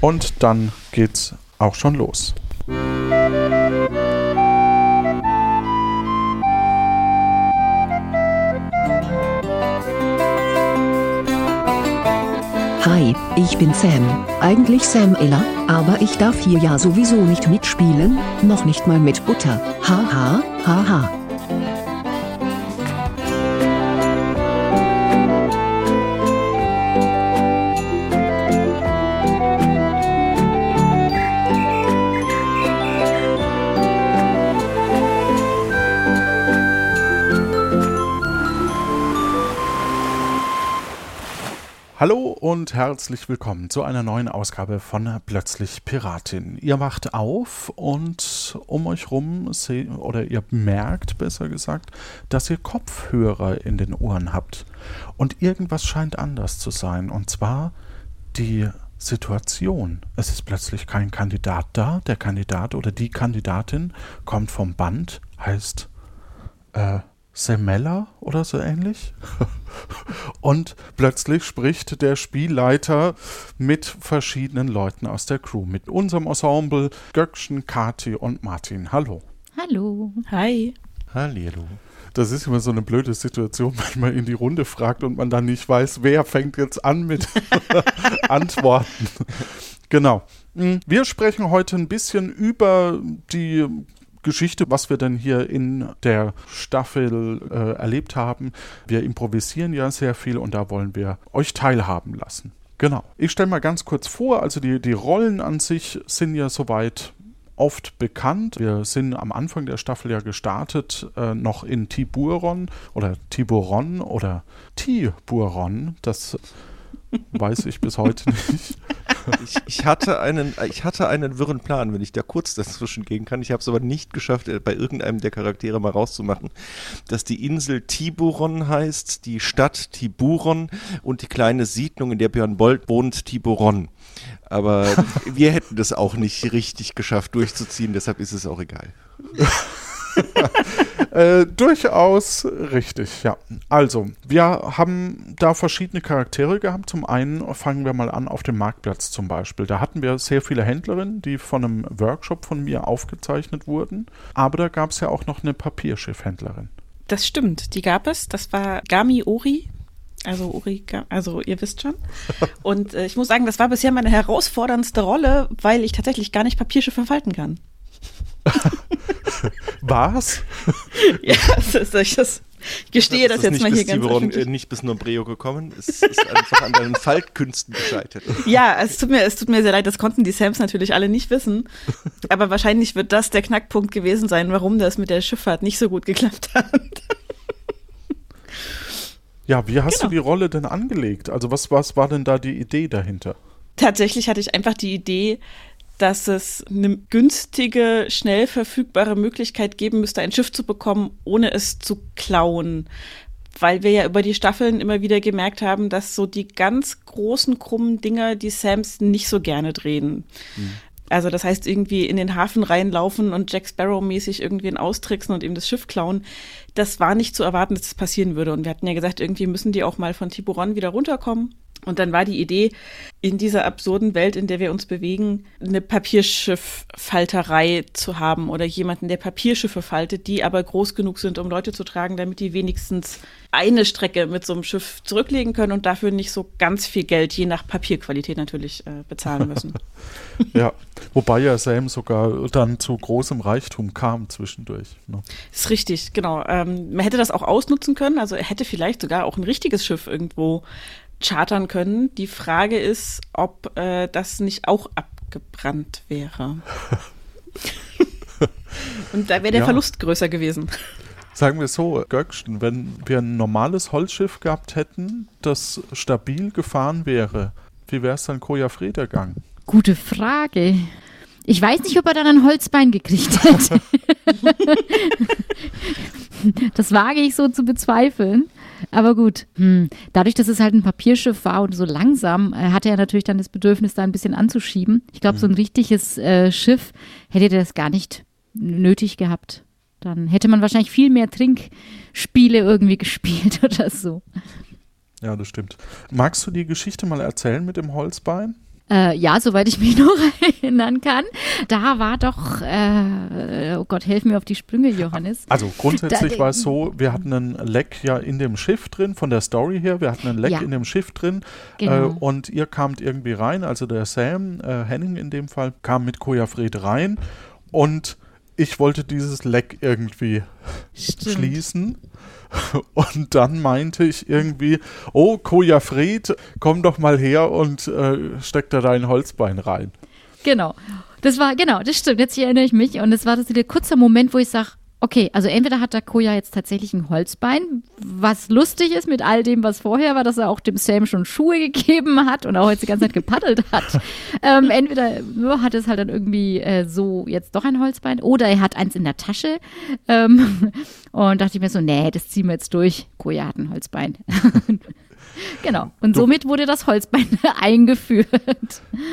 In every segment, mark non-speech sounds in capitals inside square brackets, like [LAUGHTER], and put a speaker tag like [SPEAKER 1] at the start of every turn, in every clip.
[SPEAKER 1] Und dann geht's auch schon los.
[SPEAKER 2] Hi, ich bin Sam. Eigentlich Sam Ella, aber ich darf hier ja sowieso nicht mitspielen, noch nicht mal mit Butter. Haha, haha.
[SPEAKER 1] Hallo und herzlich willkommen zu einer neuen Ausgabe von Plötzlich Piratin. Ihr wacht auf und um euch rum seht, oder ihr merkt besser gesagt, dass ihr Kopfhörer in den Ohren habt. Und irgendwas scheint anders zu sein. Und zwar die Situation. Es ist plötzlich kein Kandidat da. Der Kandidat oder die Kandidatin kommt vom Band, heißt äh, Semella oder so ähnlich. [LAUGHS] Und plötzlich spricht der Spielleiter mit verschiedenen Leuten aus der Crew, mit unserem Ensemble, Göckchen, Kati und Martin. Hallo.
[SPEAKER 3] Hallo.
[SPEAKER 4] Hi.
[SPEAKER 1] Hallihallo. Das ist immer so eine blöde Situation, [LAUGHS] wenn man in die Runde fragt und man dann nicht weiß, wer fängt jetzt an mit [LAUGHS] Antworten. Genau. Wir sprechen heute ein bisschen über die Geschichte, was wir denn hier in der Staffel äh, erlebt haben. Wir improvisieren ja sehr viel und da wollen wir euch teilhaben lassen. Genau. Ich stelle mal ganz kurz vor, also die, die Rollen an sich sind ja soweit oft bekannt. Wir sind am Anfang der Staffel ja gestartet, äh, noch in Tiburon oder Tiburon oder Tiburon. Das weiß ich bis heute nicht.
[SPEAKER 5] Ich, ich, hatte einen, ich hatte einen wirren Plan, wenn ich da kurz dazwischen gehen kann. Ich habe es aber nicht geschafft, äh, bei irgendeinem der Charaktere mal rauszumachen, dass die Insel Tiburon heißt, die Stadt Tiburon und die kleine Siedlung, in der Björn Bolt wohnt, Tiburon. Aber [LAUGHS] wir hätten das auch nicht richtig geschafft durchzuziehen, deshalb ist es auch egal. [LAUGHS]
[SPEAKER 1] äh, durchaus richtig, ja. Also, wir haben da verschiedene Charaktere gehabt. Zum einen fangen wir mal an auf dem Marktplatz zum Beispiel. Da hatten wir sehr viele Händlerinnen, die von einem Workshop von mir aufgezeichnet wurden. Aber da gab es ja auch noch eine Papierschiffhändlerin.
[SPEAKER 4] Das stimmt, die gab es. Das war Gami Ori. Also Uri, also ihr wisst schon. [LAUGHS] Und äh, ich muss sagen, das war bisher meine herausforderndste Rolle, weil ich tatsächlich gar nicht Papierschiffe falten kann. [LAUGHS] [LAUGHS]
[SPEAKER 1] Was?
[SPEAKER 4] ja, das ist, ich, das, ich gestehe das, das jetzt mal hier ganz
[SPEAKER 5] Tiburon, äh, nicht bis Nombreo gekommen. Es ist einfach an deinen [LAUGHS] Faltkünsten gescheitert.
[SPEAKER 4] Ja, es tut, mir, es tut mir sehr leid, das konnten die Sams natürlich alle nicht wissen. Aber wahrscheinlich wird das der Knackpunkt gewesen sein, warum das mit der Schifffahrt nicht so gut geklappt hat.
[SPEAKER 1] Ja, wie hast genau. du die Rolle denn angelegt? Also was, was war denn da die Idee dahinter?
[SPEAKER 4] Tatsächlich hatte ich einfach die Idee, dass es eine günstige, schnell verfügbare Möglichkeit geben müsste, ein Schiff zu bekommen, ohne es zu klauen. Weil wir ja über die Staffeln immer wieder gemerkt haben, dass so die ganz großen, krummen Dinger die Sams nicht so gerne drehen. Mhm. Also das heißt irgendwie in den Hafen reinlaufen und Jack Sparrow mäßig irgendwen austricksen und ihm das Schiff klauen. Das war nicht zu erwarten, dass das passieren würde. Und wir hatten ja gesagt, irgendwie müssen die auch mal von Tiburon wieder runterkommen. Und dann war die Idee, in dieser absurden Welt, in der wir uns bewegen, eine Papierschifffalterei zu haben oder jemanden, der Papierschiffe faltet, die aber groß genug sind, um Leute zu tragen, damit die wenigstens eine Strecke mit so einem Schiff zurücklegen können und dafür nicht so ganz viel Geld, je nach Papierqualität natürlich, äh, bezahlen [LAUGHS] müssen.
[SPEAKER 1] ja, wobei ja Sam sogar dann zu großem Reichtum kam zwischendurch. Ne?
[SPEAKER 4] Ist richtig, genau. Ähm, man hätte das auch ausnutzen können, also er hätte vielleicht sogar auch ein richtiges Schiff irgendwo chartern können. Die Frage ist, ob äh, das nicht auch abgebrannt wäre. [LAUGHS] Und da wäre der ja. Verlust größer gewesen.
[SPEAKER 1] Sagen wir so, Göckchen, wenn wir ein normales Holzschiff gehabt hätten, das stabil gefahren wäre, wie wäre es dann Koja Fred ergangen?
[SPEAKER 3] Gute Frage. Ich weiß nicht, ob er dann ein Holzbein gekriegt hätte. [LAUGHS] [LAUGHS] das wage ich so zu bezweifeln. Aber gut, hm. dadurch, dass es halt ein Papierschiff war und so langsam, äh, hatte er natürlich dann das Bedürfnis, da ein bisschen anzuschieben. Ich glaube, mhm. so ein richtiges äh, Schiff hätte das gar nicht nötig gehabt. Dann hätte man wahrscheinlich viel mehr Trinkspiele irgendwie [LAUGHS] gespielt oder so.
[SPEAKER 1] Ja, das stimmt. Magst du die Geschichte mal erzählen mit dem Holzbein?
[SPEAKER 3] Äh, ja, soweit ich mich [LAUGHS] noch erinnern kann. Da war doch, äh, oh Gott, helf mir auf die Sprünge, Johannes.
[SPEAKER 1] Also grundsätzlich
[SPEAKER 3] Da-
[SPEAKER 1] war es so, wir hatten einen Leck ja in dem Schiff drin, von der Story her, wir hatten einen Leck
[SPEAKER 3] Ja.
[SPEAKER 1] in dem Schiff drin
[SPEAKER 3] Genau.
[SPEAKER 1] äh, und ihr kamt irgendwie rein, also der Sam, äh, Henning in dem Fall, kam mit Kojafred rein und ich wollte dieses Leck irgendwie
[SPEAKER 3] Stimmt.
[SPEAKER 1] schließen. [LAUGHS] Und dann meinte ich irgendwie, oh, Kojafred, komm doch mal her und äh, steck da dein Holzbein rein.
[SPEAKER 3] Genau. Das war, genau, das stimmt. Jetzt erinnere ich mich. Und es war das der kurze Moment, wo ich sage, okay, also entweder hat der Koja jetzt tatsächlich ein Holzbein, was lustig ist mit all dem, was vorher war, dass er auch dem Sam schon Schuhe [LAUGHS] gegeben hat und auch jetzt die ganze Zeit gepaddelt hat. [LAUGHS] ähm, entweder hat es halt dann irgendwie äh, so jetzt doch ein Holzbein oder er hat eins in der Tasche. Ähm, [LAUGHS] und dachte ich mir so, nee, das ziehen wir jetzt durch. Koja hat ein Holzbein. Genau. Und
[SPEAKER 1] Du-
[SPEAKER 3] somit wurde das Holzbein [LAUGHS] eingeführt.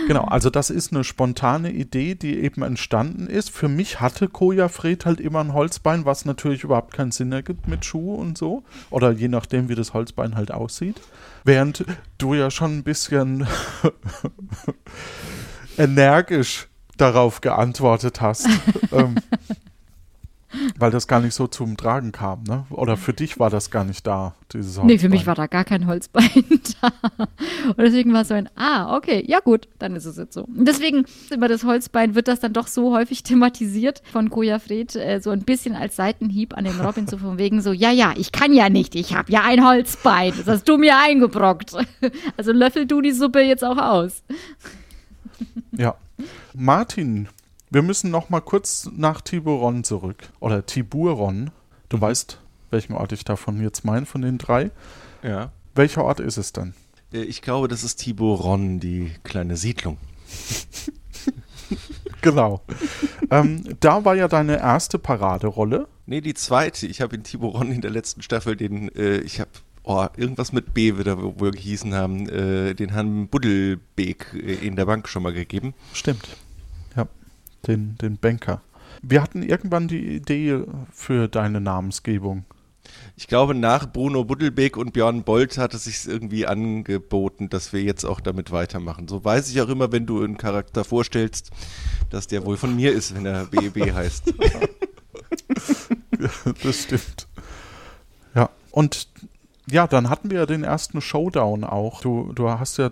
[SPEAKER 1] Genau, also das ist eine spontane Idee, die eben entstanden ist. Für mich hatte Koja Fred halt immer ein Holzbein, was natürlich überhaupt keinen Sinn ergibt mit Schuh und so. Oder je nachdem, wie das Holzbein halt aussieht. Während du ja schon ein bisschen [LAUGHS] energisch darauf geantwortet hast. [LAUGHS] ähm, weil das gar nicht so zum Tragen kam, ne? Oder für dich war das gar nicht da, dieses Holzbein.
[SPEAKER 3] Nee, für mich war da gar kein Holzbein [LAUGHS] da. Und deswegen war es so ein, ah, okay, ja gut, dann ist es jetzt so. Und deswegen über das Holzbein wird das dann doch so häufig [LAUGHS] thematisiert von Koja Fred, äh, so ein bisschen als Seitenhieb an den Robin, so von wegen so, ja, ja, ich kann ja nicht, ich habe ja ein Holzbein, das hast du mir eingebrockt. [LAUGHS] Also löffel du die Suppe jetzt auch aus.
[SPEAKER 1] Ja. Martin, wir müssen noch mal kurz nach Tiburon zurück. Oder Tiburon. Du weißt, welchen Ort ich davon jetzt meine, von den drei.
[SPEAKER 5] Ja.
[SPEAKER 1] Welcher Ort ist es denn?
[SPEAKER 5] Äh, Ich glaube, das ist Tiburon, die kleine Siedlung. [LAUGHS]
[SPEAKER 1] Genau. ähm, da war ja deine erste Paraderolle.
[SPEAKER 5] Nee, die zweite. Ich habe in Tiburon in der letzten Staffel den, äh, ich habe, oh, irgendwas mit B wird er wohl gehießen haben, äh, den Herrn Buddelbeek äh, in der Bank schon mal gegeben.
[SPEAKER 1] Stimmt. Ja, den, den Banker. Wir hatten irgendwann die Idee für deine Namensgebung.
[SPEAKER 5] Ich glaube, nach Bruno Buddelbeek und Björn Bolt hat es sich irgendwie angeboten, dass wir jetzt auch damit weitermachen. So weiß ich auch immer, wenn du einen Charakter vorstellst, dass der wohl von mir ist, wenn er BEB [LAUGHS] heißt. [LAUGHS]
[SPEAKER 1] das stimmt. Ja, und ja, dann hatten wir ja den ersten Showdown auch. Du, du hast ja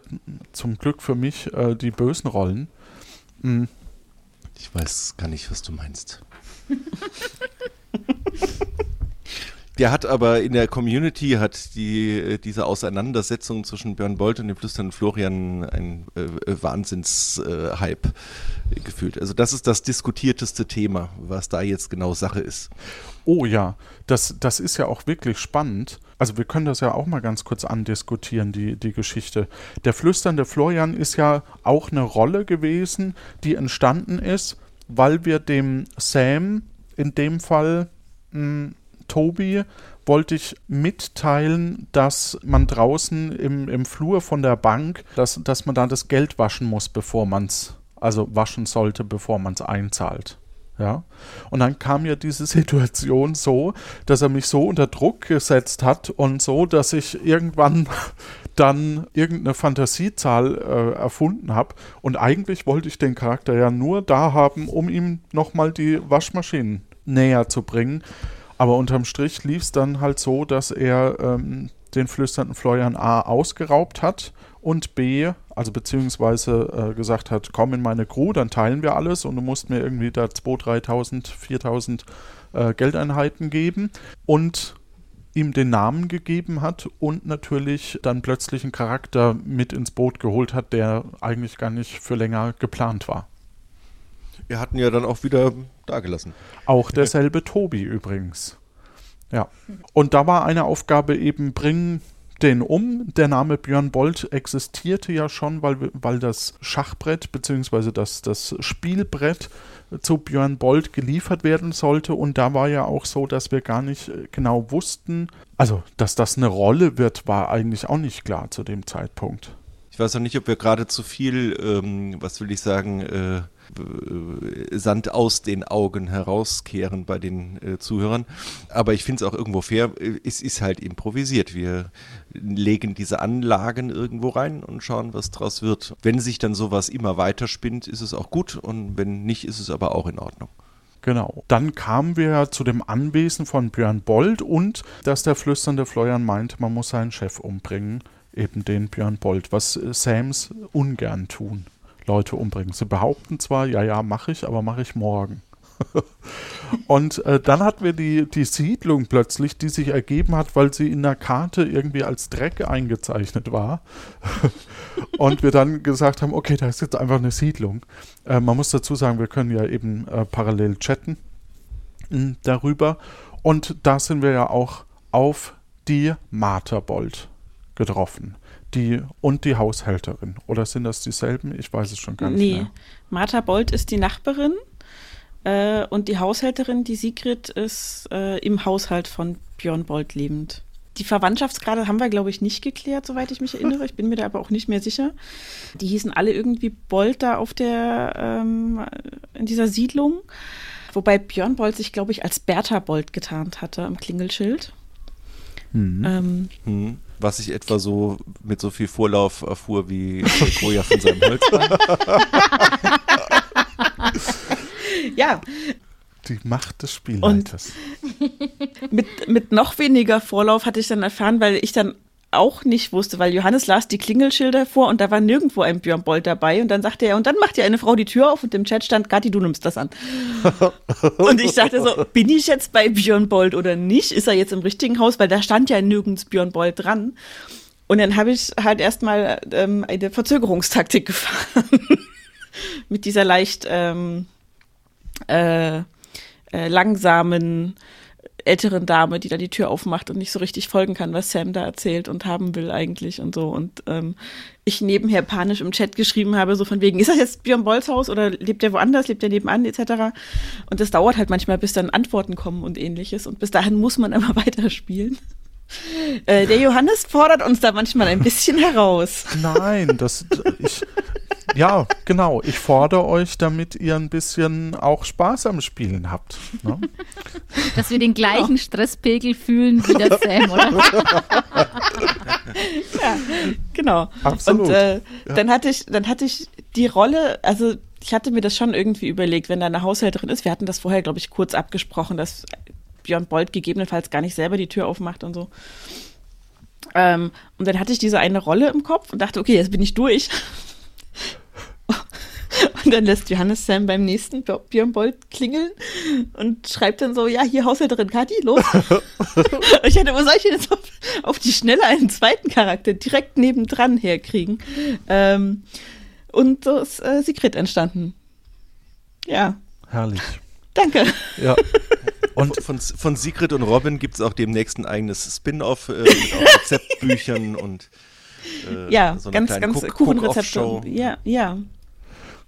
[SPEAKER 1] zum Glück für mich äh, die bösen Rollen. Mm,
[SPEAKER 5] Ich weiß gar nicht, was du meinst. [LAUGHS] Der hat aber in der Community hat die äh, diese Auseinandersetzung zwischen Björn Bolt und dem flüsternden Florian ein äh, Wahnsinns-Hype äh, gefühlt. Also das ist das diskutierteste Thema, was da jetzt genau Sache ist.
[SPEAKER 1] Oh ja, das, das ist ja auch wirklich spannend. Also wir können das ja auch mal ganz kurz andiskutieren, die, die Geschichte. Der flüsternde Florian ist ja auch eine Rolle gewesen, die entstanden ist, weil wir dem Sam, in dem Fall mh, Tobi, wollte ich mitteilen, dass man draußen im, im Flur von der Bank, dass, dass man da das Geld waschen muss, bevor man es, also waschen sollte, bevor man es einzahlt. Ja. Und dann kam ja diese Situation so, dass er mich so unter Druck gesetzt hat und so, dass ich irgendwann [LAUGHS] dann irgendeine Fantasiezahl äh, erfunden habe. Und eigentlich wollte ich den Charakter ja nur da haben, um ihm nochmal die Waschmaschinen näher zu bringen. Aber unterm Strich lief es dann halt so, dass er ähm, den flüsternden Florian A ausgeraubt hat und B, also beziehungsweise äh, gesagt hat, komm in meine Crew, dann teilen wir alles und du musst mir irgendwie da 2.000, 3.000, 4.000 äh, Geldeinheiten geben und ihm den Namen gegeben hat und natürlich dann plötzlich einen Charakter mit ins Boot geholt hat, der eigentlich gar nicht für länger geplant war.
[SPEAKER 5] Wir hatten ja dann auch wieder dagelassen.
[SPEAKER 1] Auch derselbe Tobi übrigens. Ja. Und da war eine Aufgabe eben, bring den um. Der Name Björn Bolt existierte ja schon, weil, weil das Schachbrett bzw. Das, das Spielbrett zu Björn Bolt geliefert werden sollte. Und da war ja auch so, dass wir gar nicht äh, genau wussten, also dass das eine Rolle wird, war eigentlich auch nicht klar zu dem Zeitpunkt.
[SPEAKER 5] Ich weiß auch nicht, ob wir gerade zu viel, ähm, was will ich sagen, äh, Sand aus den Augen herauskehren bei den äh, Zuhörern. Aber ich finde es auch irgendwo fair. Es ist halt improvisiert. Wir legen diese Anlagen irgendwo rein und schauen, was draus wird. Wenn sich dann sowas immer weiter spinnt, ist es auch gut. Und wenn nicht, ist es aber auch in Ordnung.
[SPEAKER 1] Genau. Dann kamen wir zu dem Anwesen von Björn Bold und dass der flüsternde Florian meint, man muss seinen Chef umbringen eben den Björn Bolt, was äh, Sams ungern tun, Leute umbringen. Sie behaupten zwar, ja, ja, mache ich, aber mache ich morgen. [LAUGHS] und äh, dann hatten wir die, die Siedlung plötzlich, die sich ergeben hat, weil sie in der Karte irgendwie als Dreck eingezeichnet war. [LAUGHS] und wir dann gesagt haben, okay, da ist jetzt einfach eine Siedlung. Äh, man muss dazu sagen, wir können ja eben äh, parallel chatten mh, hm, darüber. Und da sind wir ja auch auf die Materbold getroffen. Die und die Haushälterin. Oder sind das dieselben? Ich weiß es schon gar nicht nee. mehr.
[SPEAKER 4] Martha Bold ist die Nachbarin äh, und die Haushälterin, die Sigrid, ist äh, im Haushalt von Björn Bold lebend. Die Verwandtschaftsgrade haben wir, glaube ich, nicht geklärt, soweit ich mich erinnere. Ich bin mir da aber auch nicht mehr sicher. Die hießen alle irgendwie Bold da auf der, ähm, in dieser Siedlung. Wobei Björn Bold sich, glaube ich, als Bertha Bold getarnt hatte am Klingelschild.
[SPEAKER 5] Mhm. Ähm, mhm was ich etwa so mit so viel Vorlauf erfuhr wie Koja von seinem Holz. [LAUGHS]
[SPEAKER 4] ja.
[SPEAKER 1] Die Macht des Spielleiters. [LAUGHS]
[SPEAKER 4] mit, mit noch weniger Vorlauf hatte ich dann erfahren, weil ich dann auch nicht wusste, weil Johannes las die Klingelschilder vor und da war nirgendwo ein Björn Bold dabei und dann sagte er, und dann macht ja eine Frau die Tür auf und im Chat stand, Gatti, du nimmst das an. [LAUGHS] und ich sagte so, bin ich jetzt bei Björn Bold oder nicht? Ist er jetzt im richtigen Haus? Weil da stand ja nirgends Björn Bold dran. Und dann habe ich halt erstmal ähm, eine Verzögerungstaktik [LAUGHS] gefahren. Mit dieser leicht ähm, äh, äh, langsamen älteren Dame, die da die Tür aufmacht und nicht so richtig folgen kann, was Sam da erzählt und haben will eigentlich und so. Und ähm, ich nebenher panisch im Chat geschrieben habe, so von wegen, ist das jetzt Björn Bolls Haus oder lebt der woanders, lebt der nebenan, etc. Und das dauert halt manchmal, bis dann Antworten kommen und ähnliches. Und bis dahin muss man [LAUGHS] immer weiterspielen. Äh, der Johannes fordert uns da manchmal ein bisschen heraus.
[SPEAKER 1] Nein, das ich, ja, genau. Ich fordere euch, damit ihr ein bisschen auch Spaß am Spielen habt. Ne? [LAUGHS]
[SPEAKER 3] Dass wir den gleichen ja. Stresspegel fühlen wie der Sam, oder? [LAUGHS]
[SPEAKER 4] ja, genau.
[SPEAKER 1] Absolut.
[SPEAKER 4] Und äh, ja. dann hatte ich, dann hatte ich die Rolle, also ich hatte mir das schon irgendwie überlegt, wenn da eine Haushälterin ist. Wir hatten das vorher, glaube ich, kurz abgesprochen, dass Björn Bolt gegebenenfalls gar nicht selber die Tür aufmacht und so. Ähm, und dann hatte ich diese eine Rolle im Kopf und dachte, okay, jetzt bin ich durch. Und dann lässt Johannes Sam beim nächsten Björn Bolt klingeln und schreibt dann so, ja, hier Haushälterin Kathi, los. [LAUGHS] ich hätte, wo soll ich denn jetzt auf, auf, die Schnelle einen zweiten Charakter direkt nebendran herkriegen? Ähm, und so ist äh, Sigrid entstanden. Ja.
[SPEAKER 1] Herrlich.
[SPEAKER 4] Danke.
[SPEAKER 1] Ja. [LAUGHS]
[SPEAKER 5] Und von, von Sigrid und Robin gibt es auch demnächst ein eigenes Spin-off äh, [LAUGHS] mit auch Rezeptbüchern und
[SPEAKER 4] äh, ja, so ganz, ganz Kuchenrezepte. Ja, ja.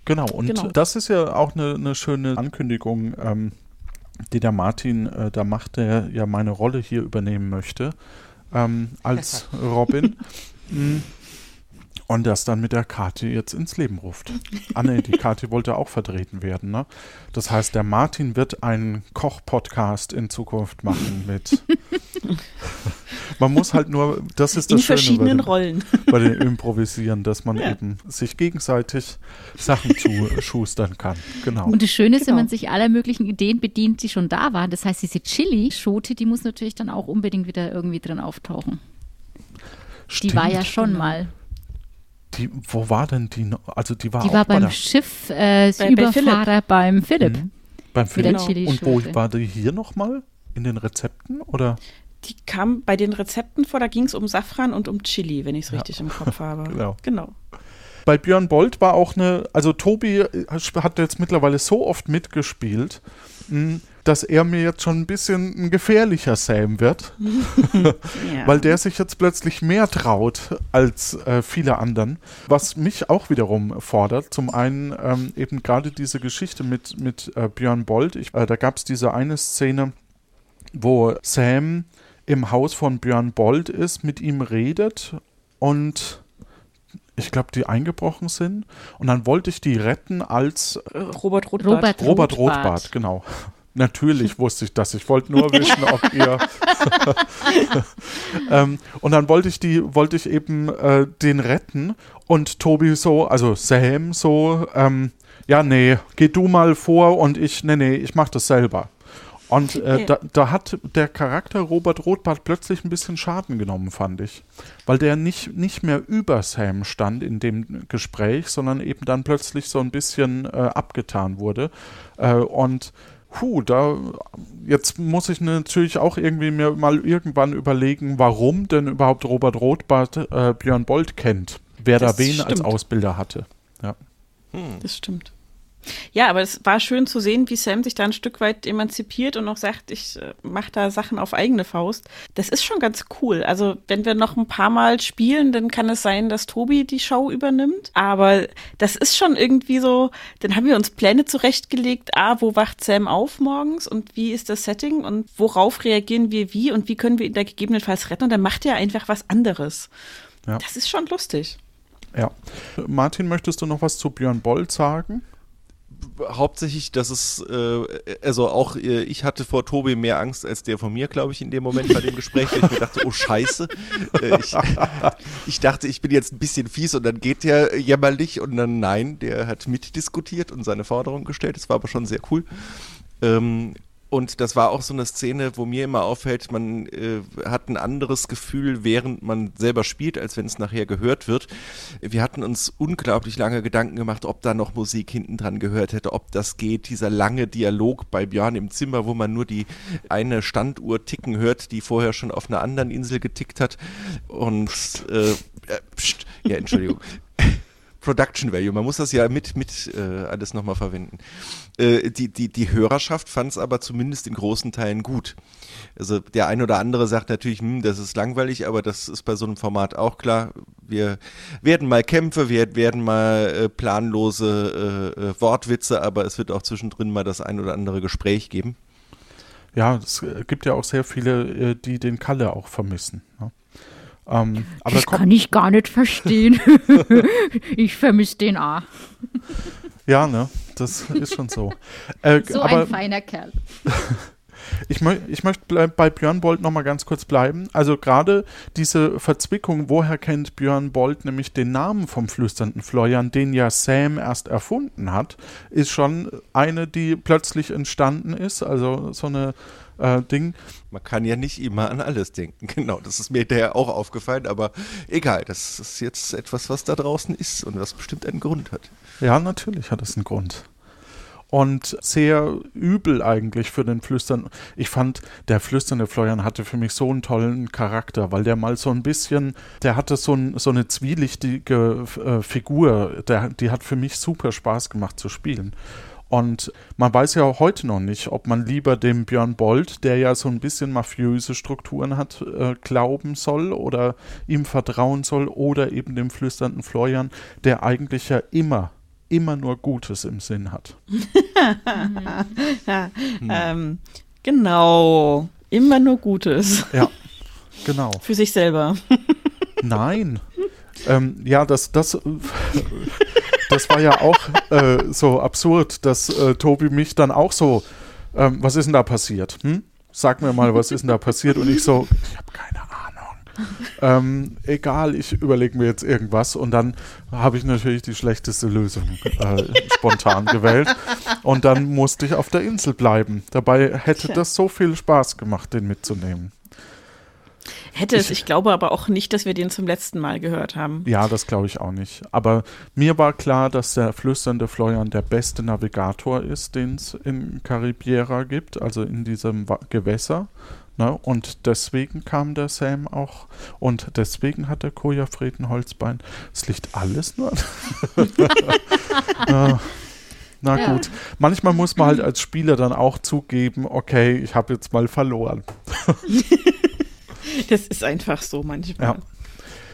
[SPEAKER 1] Genau, und genau. das ist ja auch eine, eine schöne Ankündigung, ähm, die der Martin äh, da macht, der ja meine Rolle hier übernehmen möchte, ähm, als [LAUGHS] Robin. Mm. Und das dann mit der Kati jetzt ins Leben ruft. Ah ne, die Kati wollte auch vertreten werden, ne? Das heißt, der Martin wird einen Koch-Podcast in Zukunft machen mit. [LAUGHS] man muss halt nur, das ist das
[SPEAKER 4] in
[SPEAKER 1] Schöne
[SPEAKER 4] verschiedenen bei dem, Rollen.
[SPEAKER 1] bei dem Improvisieren, dass man ja. eben sich gegenseitig Sachen zuschustern [LAUGHS] kann. Genau.
[SPEAKER 3] Und das Schöne ist, genau. wenn man sich aller möglichen Ideen bedient, die schon da waren. Das heißt, diese Chili-Schote, die muss natürlich dann auch unbedingt wieder irgendwie drin auftauchen. Stimmt, die war ja schon genau. mal.
[SPEAKER 1] Die, wo war denn die? Also die war
[SPEAKER 3] die war beim Schiff äh, bei, Überfahrer bei beim Philipp. Mhm.
[SPEAKER 1] Beim Philipp. Genau. Und wo war die hier nochmal? In den Rezepten oder?
[SPEAKER 4] Die kam bei den Rezepten vor, da ging es um Safran und um Chili, wenn ich es ja. richtig im Kopf habe. [LAUGHS]
[SPEAKER 1] genau.
[SPEAKER 4] genau.
[SPEAKER 1] Bei Björn Bolt war auch eine, also Tobi äh, hat jetzt mittlerweile so oft mitgespielt, hm, dass er mir jetzt schon ein bisschen ein gefährlicher Sam wird, ja. [LAUGHS] [LAUGHS] weil der sich jetzt plötzlich mehr traut als äh, viele anderen, was mich auch wiederum fordert. Zum einen ähm, eben gerade diese Geschichte mit, mit äh, Björn Bolt. Ich, äh, da gab es diese eine Szene, wo Sam im Haus von Björn Bold ist, mit ihm redet und ich glaube, die eingebrochen sind. Und dann wollte ich die retten als
[SPEAKER 4] Äh, Robert Rothbart.
[SPEAKER 3] Robert
[SPEAKER 1] Robert
[SPEAKER 3] Rotbart.
[SPEAKER 1] Rotbart, genau. [LAUGHS] Natürlich wusste ich das. Ich wollte nur [LAUGHS] wissen, ob ihr. [LAUGHS] ähm, und dann wollte ich die, wollte ich eben äh, den retten und Tobi so, also Sam so, ähm, ja, nee, geh du mal vor und ich, nee, nee, ich mach das selber. Und äh, da, da hat der Charakter Robert Rothbart plötzlich ein bisschen Schaden genommen, fand ich. Weil der nicht, nicht mehr über Sam stand in dem Gespräch, sondern eben dann plötzlich so ein bisschen äh, abgetan wurde. Äh, und puh, da jetzt muss ich natürlich auch irgendwie mir mal irgendwann überlegen, warum denn überhaupt Robert Rothbart äh, Björn Bolt kennt. Wer
[SPEAKER 4] Das
[SPEAKER 1] da wen als
[SPEAKER 4] stimmt.
[SPEAKER 1] Ausbilder hatte. Ja.
[SPEAKER 4] Das stimmt. Ja, aber es war schön zu sehen, wie Sam sich da ein Stück weit emanzipiert und auch sagt, ich äh, mache da Sachen auf eigene Faust. Das ist schon ganz cool. Also wenn wir noch ein paar Mal spielen, dann kann es sein, dass Tobi die Show übernimmt. Aber das ist schon irgendwie so, dann haben wir uns Pläne zurechtgelegt. Ah, wo wacht Sam auf morgens und wie ist das Setting und worauf reagieren wir wie und wie können wir ihn da gegebenenfalls retten und dann macht er einfach was anderes.
[SPEAKER 1] Ja.
[SPEAKER 4] Das ist schon lustig.
[SPEAKER 1] ja. Martin, möchtest du noch was zu Björn Bolt sagen?
[SPEAKER 5] Hauptsächlich, dass es, äh, also auch äh, ich hatte vor Tobi mehr Angst als der von mir, glaube ich, in dem Moment bei dem Gespräch, weil ich mir dachte, oh Scheiße. Äh, ich, [LAUGHS] ich dachte, ich bin jetzt ein bisschen fies und dann geht der jämmerlich und dann nein, der hat mitdiskutiert und seine Forderung gestellt. Das war aber schon sehr cool. Ähm, und das war auch so eine Szene, wo mir immer auffällt, man äh, hat ein anderes Gefühl, während man selber spielt, als wenn es nachher gehört wird. Wir hatten uns unglaublich lange Gedanken gemacht, ob da noch Musik hinten dran gehört hätte, ob das geht. Dieser lange Dialog bei Björn im Zimmer, wo man nur die eine Standuhr ticken hört, die vorher schon auf einer anderen Insel getickt hat. Und äh, äh, pst, ja, Entschuldigung. Production Value, man muss das ja mit, mit äh, alles nochmal verwenden. Äh, die, die, die Hörerschaft fand es aber zumindest in großen Teilen gut. Also der ein oder andere sagt natürlich, hm, das ist langweilig, aber das ist bei so einem Format auch klar. Wir werden mal Kämpfe, wir werden mal äh, planlose äh, äh, Wortwitze, aber es wird auch zwischendrin mal das ein oder andere Gespräch geben.
[SPEAKER 1] Ja, es äh, gibt ja auch sehr viele, äh, die den Kalle auch vermissen. Ne? Ähm,
[SPEAKER 3] das kann ich gar nicht verstehen. [LAUGHS] ich vermisse den A.
[SPEAKER 1] ja, ne, das ist schon so. Äh, [LAUGHS]
[SPEAKER 3] So ein feiner Kerl. [LAUGHS]
[SPEAKER 1] Ich, mö ich möchte bei Björn Bolt nochmal ganz kurz bleiben. Also gerade diese Verzwickung, woher kennt Björn Bolt nämlich den Namen vom flüsternden Florian, den ja Sam erst erfunden hat, ist schon eine, die plötzlich entstanden ist. Also so eine äh, Ding.
[SPEAKER 5] Man kann ja nicht immer an alles denken. [LAUGHS] Genau, das ist mir hinterher auch aufgefallen, aber egal, das ist jetzt etwas, was da draußen ist und was bestimmt einen Grund hat.
[SPEAKER 1] Ja, natürlich hat es einen Grund. Und sehr übel eigentlich für den Flüstern. Ich fand, der flüsternde Florian hatte für mich so einen tollen Charakter, weil der mal so ein bisschen, der hatte so, ein, so eine zwielichtige äh, Figur, der, die hat für mich super Spaß gemacht zu spielen. Und man weiß ja auch heute noch nicht, ob man lieber dem Björn Bolt, der ja so ein bisschen mafiöse Strukturen hat, äh, glauben soll oder ihm vertrauen soll oder eben dem flüsternden Florian, der eigentlich ja immer, immer nur Gutes im Sinn hat. [LAUGHS]
[SPEAKER 4] Ja, ähm, genau. Immer nur Gutes.
[SPEAKER 1] Ja, genau.
[SPEAKER 4] Für sich selber. [LAUGHS]
[SPEAKER 1] Nein. ähm, ja, das, das, das war ja auch äh, so absurd, dass äh, Tobi mich dann auch so, ähm, was ist denn da passiert? Hm? Sag mir mal, was ist denn da passiert? Und ich so, ich habe keine Ahnung. Ähm, egal, ich überlege mir jetzt irgendwas und dann habe ich natürlich die schlechteste Lösung äh, spontan gewählt und dann musste ich auf der Insel bleiben. Dabei hätte das so viel Spaß gemacht, den mitzunehmen.
[SPEAKER 4] Hätte es, ich glaube aber auch nicht, dass wir den zum letzten Mal gehört haben.
[SPEAKER 1] Ja, das glaube ich auch nicht. Aber mir war klar, dass der flüsternde Florian der beste Navigator ist, den es in Caribiera gibt, also in diesem Gewässer. Ne? Und deswegen kam der Sam auch. Und deswegen hat der Koja Fred ein Holzbein. Es liegt alles nur. [LAUGHS] ja. Na
[SPEAKER 3] Ja.
[SPEAKER 1] gut. Manchmal muss man halt als Spieler dann auch zugeben, okay, ich habe jetzt mal verloren. [LAUGHS]
[SPEAKER 4] Das ist einfach so manchmal.
[SPEAKER 1] Ja.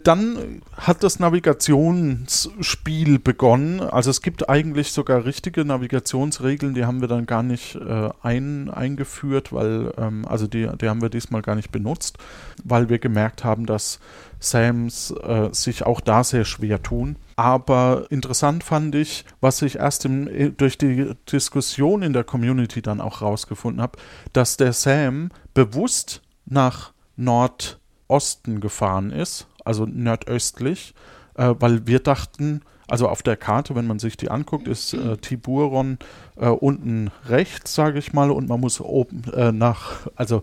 [SPEAKER 1] Dann hat das Navigationsspiel begonnen. Also es gibt eigentlich sogar richtige Navigationsregeln, die haben wir dann gar nicht äh, ein, eingeführt, weil, ähm, also die, die haben wir diesmal gar nicht benutzt, weil wir gemerkt haben, dass Sams äh, sich auch da sehr schwer tun. Aber interessant fand ich, was ich erst im, durch die Diskussion in der Community dann auch rausgefunden habe, dass der Sam bewusst nach Nordosten gefahren ist, also nordöstlich, äh, weil wir dachten, also auf der Karte, wenn man sich die anguckt, ist äh, Tiburon äh, unten rechts, sage ich mal, und man muss oben äh, nach, also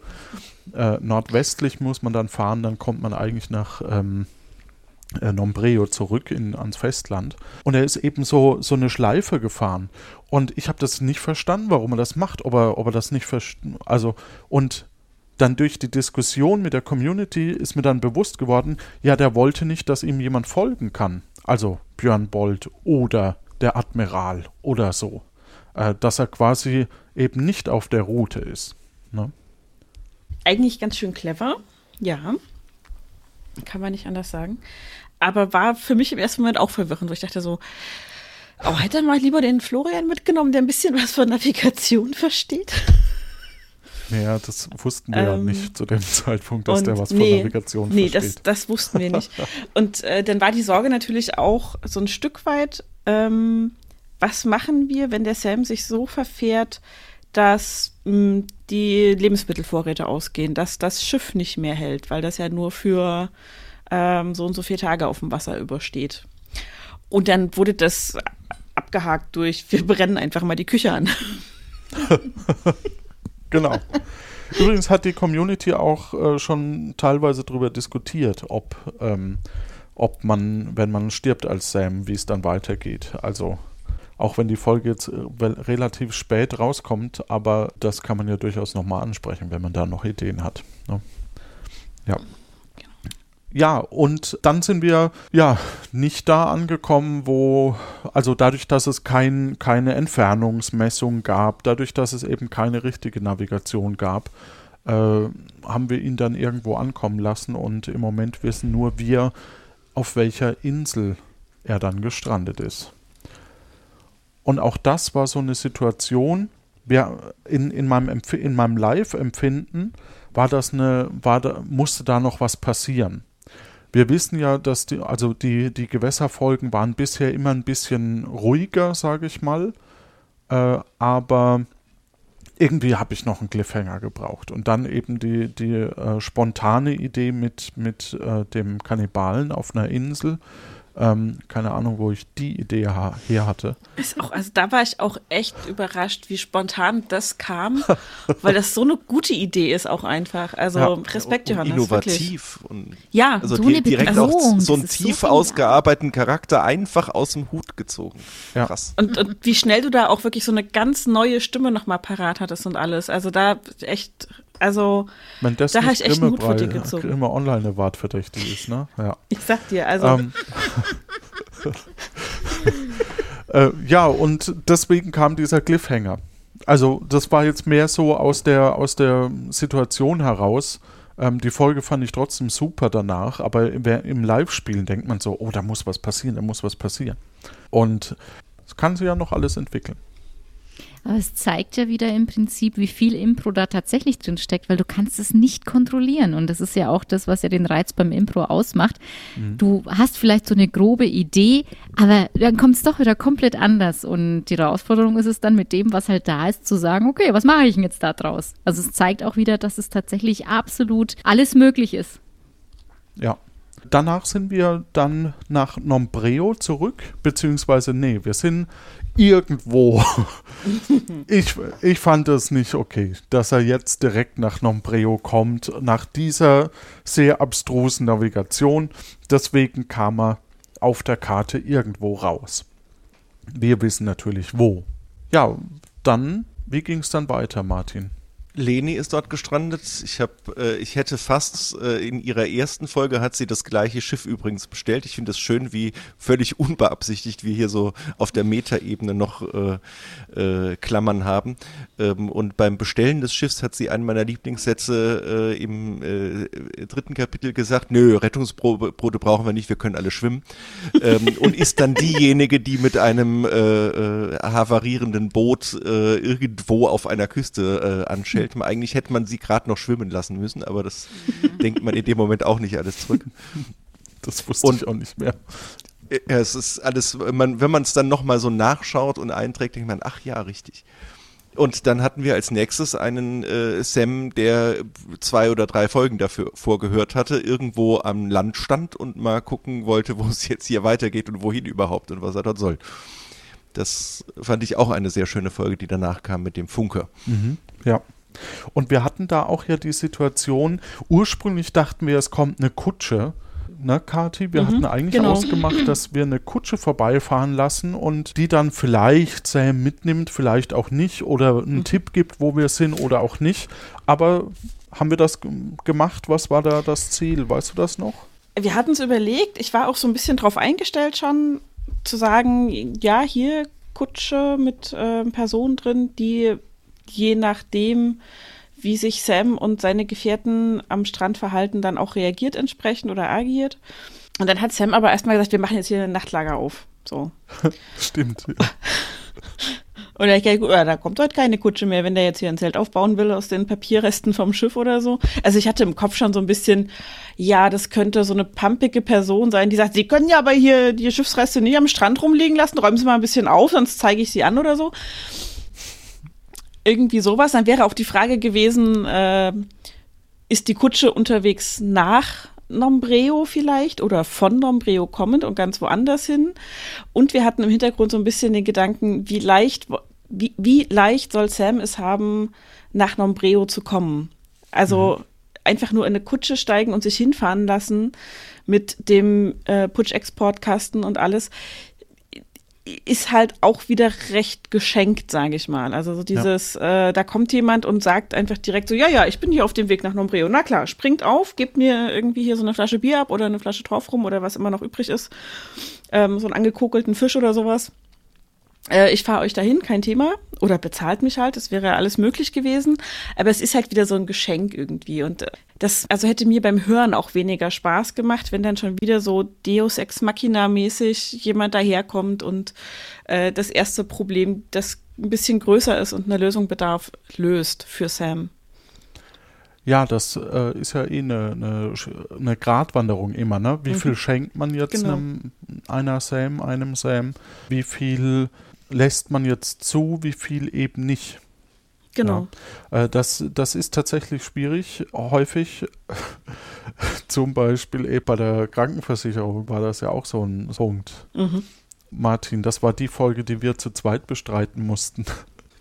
[SPEAKER 1] äh, nordwestlich muss man dann fahren, dann kommt man eigentlich nach ähm, äh, Nombreo zurück in, ans Festland. Und er ist eben so, so eine Schleife gefahren. Und ich habe das nicht verstanden, warum er das macht, ob er, ob er das nicht versteht. Also, und dann durch die Diskussion mit der Community ist mir dann bewusst geworden, ja, der wollte nicht, dass ihm jemand folgen kann. Also Björn Bolt oder der Admiral oder so. Äh, dass er quasi eben nicht auf der Route ist. Ne?
[SPEAKER 4] Eigentlich ganz schön clever, ja. Kann man nicht anders sagen. Aber war für mich im ersten Moment auch verwirrend, ich dachte so, oh, hätte man lieber den Florian mitgenommen, der ein bisschen was von Navigation versteht.
[SPEAKER 1] Ja, das wussten wir ähm, ja nicht zu dem [LAUGHS] Zeitpunkt, dass der was nee, von Navigation nee, versteht.
[SPEAKER 4] Nee, das, das wussten wir nicht. [LAUGHS] Und äh, dann war die Sorge natürlich auch so ein Stück weit, ähm, was machen wir, wenn der Sam sich so verfährt, dass mh, hm, die Lebensmittelvorräte ausgehen, dass das Schiff nicht mehr hält, weil das ja nur für ähm, so und so vier Tage auf dem Wasser übersteht. Und dann wurde das abgehakt durch, wir brennen einfach mal die Küche an. [LAUGHS]
[SPEAKER 1] genau. Übrigens hat die Community auch äh, schon teilweise darüber diskutiert, ob, ähm, ob man, wenn man stirbt als Sam, wie es dann weitergeht. Also auch wenn die Folge jetzt äh, relativ spät rauskommt, aber das kann man ja durchaus nochmal ansprechen, wenn man da noch Ideen hat. Ne? Ja. Ja, und dann sind wir ja nicht da angekommen, wo, also dadurch, dass es kein, keine Entfernungsmessung gab, dadurch, dass es eben keine richtige Navigation gab, äh, haben wir ihn dann irgendwo ankommen lassen und im Moment wissen nur wir, auf welcher Insel er dann gestrandet ist. Und auch das war so eine Situation, wir in, in meinem, Empf in meinem Live-Empfinden war das eine, war da, musste da noch was passieren. Wir wissen ja, dass die, also die, die Gewässerfolgen waren bisher immer ein bisschen ruhiger, sage ich mal. Äh, aber irgendwie habe ich noch einen Cliffhanger gebraucht. Und dann eben die, die äh, spontane Idee mit, mit äh, dem Kannibalen auf einer Insel ähm, keine Ahnung, wo ich die Idee her hatte.
[SPEAKER 4] Ist auch, also da war ich auch echt überrascht, wie spontan das kam, [LAUGHS] weil das so eine gute Idee ist auch einfach. Also ja, Respekt, Johannes.
[SPEAKER 5] Innovativ. Und
[SPEAKER 4] ja,
[SPEAKER 5] also so die, direkt Person, auch so einen tief so ausgearbeiteten Charakter einfach aus dem Hut gezogen.
[SPEAKER 4] Ja. Krass. Und, und wie schnell du da auch wirklich so eine ganz neue Stimme nochmal parat hattest und alles. Also da echt also,
[SPEAKER 1] Wenn das da habe ich echt einen Hut vor dir gezogen. Immer online eine Wartverdächtig ist, ne? Ja. [LAUGHS]
[SPEAKER 4] Ich sag dir, also. Ähm, [LAUGHS]
[SPEAKER 1] äh, ja, und deswegen kam dieser Cliffhanger. Also, das war jetzt mehr so aus der, aus der Situation heraus. Ähm, die Folge fand ich trotzdem super danach, aber im, im Live-Spielen denkt man so, oh, da muss was passieren, da muss was passieren. Und es kann sich ja noch alles entwickeln.
[SPEAKER 3] Aber es zeigt ja wieder im Prinzip, wie viel Impro da tatsächlich drin steckt, weil du kannst es nicht kontrollieren. Und das ist ja auch das, was ja den Reiz beim Impro ausmacht. Mhm. Du hast vielleicht so eine grobe Idee, aber dann kommt es doch wieder komplett anders. Und die Herausforderung ist es dann mit dem, was halt da ist, zu sagen, okay, was mache ich denn jetzt da draus? Also es zeigt auch wieder, dass es tatsächlich absolut alles möglich ist.
[SPEAKER 1] Ja, Danach sind wir dann nach Nombreo zurück, beziehungsweise nee, wir sind irgendwo. [LAUGHS] ich, ich fand es nicht okay, dass er jetzt direkt nach Nombreo kommt, nach dieser sehr abstrusen Navigation. Deswegen kam er auf der Karte irgendwo raus. Wir wissen natürlich wo. Ja, dann, wie ging es dann weiter, Martin?
[SPEAKER 5] Leni ist dort gestrandet. Ich habe, äh, ich hätte fast äh, in ihrer ersten Folge hat sie das gleiche Schiff übrigens bestellt. Ich finde es schön, wie völlig unbeabsichtigt wir hier so auf der Metaebene noch äh, äh, Klammern haben. Ähm, und beim Bestellen des Schiffs hat sie einen meiner Lieblingssätze äh, im äh, dritten Kapitel gesagt: Nö, Rettungsboote brauchen wir nicht, wir können alle schwimmen. ähm, und ist dann diejenige, die mit einem havarierenden Boot irgendwo auf einer Küste äh, anschellt. Eigentlich hätte man sie gerade noch schwimmen lassen müssen, aber das denkt man in dem Moment auch nicht alles zurück. [LAUGHS]
[SPEAKER 1] Das wusste
[SPEAKER 5] Und-
[SPEAKER 1] ich auch nicht mehr.
[SPEAKER 5] Ja, es ist alles, man, wenn man es dann nochmal so nachschaut und einträgt, denkt man, ach ja, richtig. Und dann hatten wir als nächstes einen äh, Sam, der zwei oder drei Folgen dafür vorgehört hatte, irgendwo am Land stand und mal gucken wollte, wo es jetzt hier weitergeht und wohin überhaupt und was er dort soll. Das fand ich auch eine sehr schöne Folge, die danach kam mit dem Funker.
[SPEAKER 1] Ja. Und wir hatten da auch ja die Situation, ursprünglich dachten wir, es kommt eine Kutsche. Ne, Kati? Wir hatten eigentlich
[SPEAKER 4] genau.
[SPEAKER 1] ausgemacht, dass wir eine Kutsche vorbeifahren lassen und die dann vielleicht Sam mitnimmt, vielleicht auch nicht oder einen Tipp gibt, wo wir sind oder auch nicht. Aber haben wir das gemacht? Was war da das Ziel? Weißt du das noch?
[SPEAKER 4] Wir hatten es überlegt, ich war auch so ein bisschen drauf eingestellt schon, zu sagen, ja, hier Kutsche mit ähm, Personen drin, die je nachdem, wie sich Sam und seine Gefährten am Strand verhalten, dann auch reagiert entsprechend oder agiert. Und dann hat Sam aber erstmal gesagt, wir machen jetzt hier ein Nachtlager auf. So. [LAUGHS]
[SPEAKER 1] Stimmt. Ja.
[SPEAKER 4] Oder ich denke, ja, da kommt heute keine Kutsche mehr, wenn der jetzt hier ein Zelt aufbauen will aus den Papierresten vom Schiff oder so. Also ich hatte im Kopf schon so ein bisschen, ja, das könnte so eine pampige Person sein, die sagt, Sie können ja aber hier die Schiffsreste nicht am Strand rumliegen lassen, räumen Sie mal ein bisschen auf, sonst zeige ich sie an oder so. Irgendwie sowas. Dann wäre auch die Frage gewesen, äh, ist die Kutsche unterwegs nach Nombreo vielleicht oder von Nombreo kommend und ganz woanders hin? Und wir hatten im Hintergrund so ein bisschen den Gedanken, wie leicht, wie, wie leicht soll Sam es haben, nach Nombreo zu kommen? Also einfach nur in eine Kutsche steigen und sich hinfahren lassen mit dem äh, Putsch-Exportkasten und alles ist halt auch wieder recht geschenkt, sage ich mal. Also so dieses, äh, da kommt jemand und sagt einfach direkt so, ja, ja, ich bin hier auf dem Weg nach Nombreo. Na klar, springt auf, gebt mir irgendwie hier so eine Flasche Bier ab oder eine Flasche drauf rum oder was immer noch übrig ist. Ähm, so einen angekokelten Fisch oder sowas. Äh, ich fahre euch dahin, kein Thema. Oder bezahlt mich halt, das wäre alles möglich gewesen. Aber es ist halt wieder so ein Geschenk irgendwie. Und äh, das, also hätte mir beim Hören auch weniger Spaß gemacht, wenn dann schon wieder so Deus Ex Machina-mäßig jemand daherkommt und äh, das erste Problem, das ein bisschen größer ist und eine Lösung bedarf, löst für Sam.
[SPEAKER 1] Ja, das äh, ist ja eh eine, eine, eine Gratwanderung immer, ne? Wie viel schenkt man jetzt
[SPEAKER 4] Genau.
[SPEAKER 1] einem, einer Sam, einem Sam? Wie viel lässt man jetzt zu, wie viel eben nicht?
[SPEAKER 4] Genau.
[SPEAKER 1] Ja. Äh, das, das ist tatsächlich schwierig. Häufig, [LAUGHS] zum Beispiel eben bei der Krankenversicherung war das ja auch so ein Punkt.
[SPEAKER 4] Mhm.
[SPEAKER 1] Martin, das war die Folge, die wir zu zweit bestreiten mussten.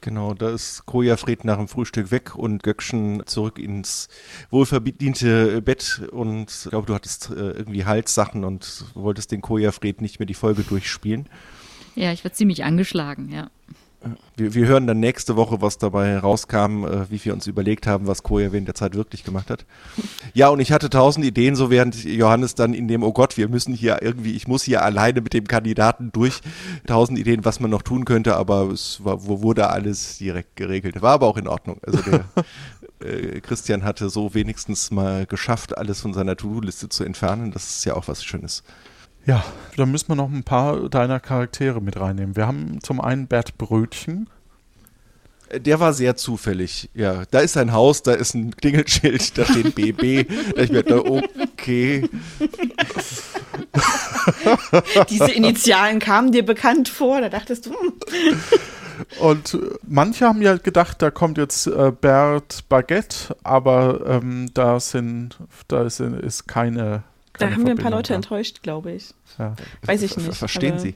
[SPEAKER 5] Genau, da ist Kojafred nach dem Frühstück weg und Göckchen zurück ins wohlverdiente Bett und ich glaube, du hattest äh, irgendwie Halssachen und wolltest den Kojafred nicht mehr die Folge durchspielen.
[SPEAKER 3] Ja, ich war ziemlich angeschlagen, ja.
[SPEAKER 5] Wir, wir hören dann nächste Woche, was dabei rauskam, äh, wie wir uns überlegt haben, was Koja während der Zeit wirklich gemacht hat. Ja, und ich hatte tausend Ideen, so während Johannes dann in dem, oh Gott, wir müssen hier irgendwie, ich muss hier alleine mit dem Kandidaten durch, tausend Ideen, was man noch tun könnte, aber es war, wo wurde alles direkt geregelt. War aber auch in Ordnung. Also der [LAUGHS] äh, Christian hatte so wenigstens mal geschafft, alles von seiner To-Do-Liste zu entfernen. Das ist ja auch was Schönes.
[SPEAKER 1] Ja, dann müssen wir noch ein paar deiner Charaktere mit reinnehmen. Wir haben zum einen Bert Brötchen.
[SPEAKER 5] Äh, Der war sehr zufällig, ja. Da ist ein Haus, da ist ein Klingelschild, da steht BB. da ich mir dachte, okay. [LAUGHS]
[SPEAKER 4] Diese Initialen kamen dir bekannt vor, da dachtest du, hm,
[SPEAKER 1] Und äh, manche haben ja gedacht, da kommt jetzt äh, Bert Baguette, aber ähm, da sind, da ist, ist keine.
[SPEAKER 4] Da haben wir ein paar Leute
[SPEAKER 1] da.
[SPEAKER 4] enttäuscht, glaube ich.
[SPEAKER 1] Ja.
[SPEAKER 4] Weiß ich nicht.
[SPEAKER 5] Verstehen Sie?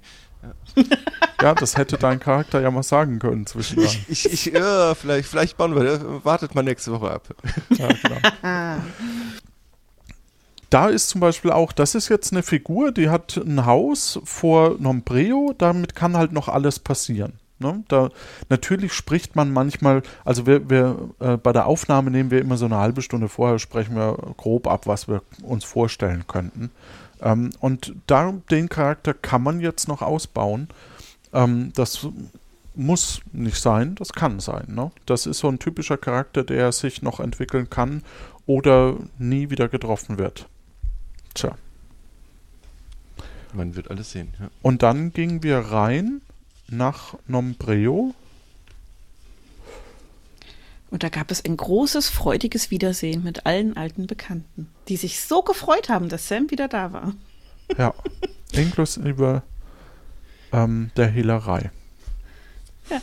[SPEAKER 1] ja, das hätte dein Charakter ja mal sagen können zwischendurch.
[SPEAKER 5] Ich, ich, ja, vielleicht, vielleicht bauen wir, wartet mal nächste Woche ab.
[SPEAKER 1] Ja, genau. Da ist zum Beispiel auch, das ist jetzt eine Figur, die hat ein Haus vor Nombreo, damit kann halt noch alles passieren. Ne? Da, natürlich spricht man manchmal, also wir, wir äh, bei der Aufnahme nehmen wir immer so eine halbe Stunde vorher, sprechen wir grob ab, was wir uns vorstellen könnten. Ähm, und da den Charakter kann man jetzt noch ausbauen. Ähm, das muss nicht sein, das kann sein. Ne? Das ist so ein typischer Charakter, der sich noch entwickeln kann oder nie wieder getroffen wird. Tja.
[SPEAKER 5] Man wird alles sehen, ja.
[SPEAKER 1] Und dann gingen wir rein nach Nombreo.
[SPEAKER 4] Und da gab es ein großes, freudiges Wiedersehen mit allen alten Bekannten, die sich so gefreut haben, dass Sam wieder da war.
[SPEAKER 1] Ja, inklusive ähm, der Hehlerei.
[SPEAKER 4] Ja.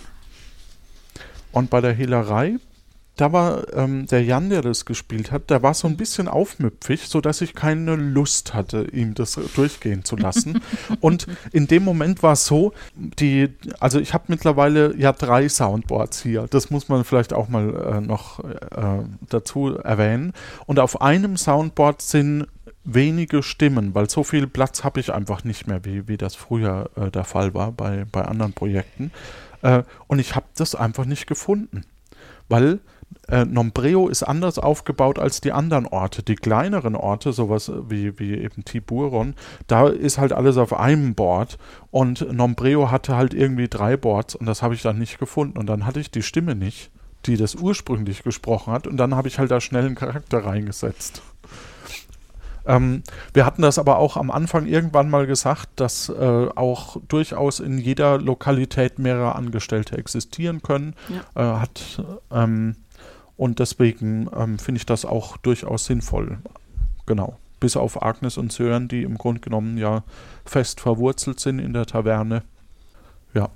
[SPEAKER 1] Und bei der Hehlerei, da war ähm, der Jan, der das gespielt hat, der war so ein bisschen aufmüpfig, sodass ich keine Lust hatte, ihm das durchgehen zu lassen. [LAUGHS] Und in dem Moment war es so, die, also ich habe mittlerweile ja drei Soundboards hier. Das muss man vielleicht auch mal äh, noch äh, dazu erwähnen. Und auf einem Soundboard sind wenige Stimmen, weil so viel Platz habe ich einfach nicht mehr, wie, wie das früher äh, der Fall war bei, bei anderen Projekten. Äh, und ich habe das einfach nicht gefunden, weil äh, Nombreo ist anders aufgebaut als die anderen Orte. Die kleineren Orte, sowas wie, wie eben Tiburon, da ist halt alles auf einem Board und Nombreo hatte halt irgendwie drei Boards und das habe ich dann nicht gefunden und dann hatte ich die Stimme nicht, die das ursprünglich gesprochen hat und dann habe ich halt da schnell einen Charakter reingesetzt. Ähm, wir hatten das aber auch am Anfang irgendwann mal gesagt, dass äh, auch durchaus in jeder Lokalität mehrere Angestellte existieren können. Ja. Äh, hat ähm, und deswegen ähm, finde ich das auch durchaus sinnvoll. Genau. Bis auf Agnes und Sören, die im Grunde genommen ja fest verwurzelt sind in der Taverne. Ja,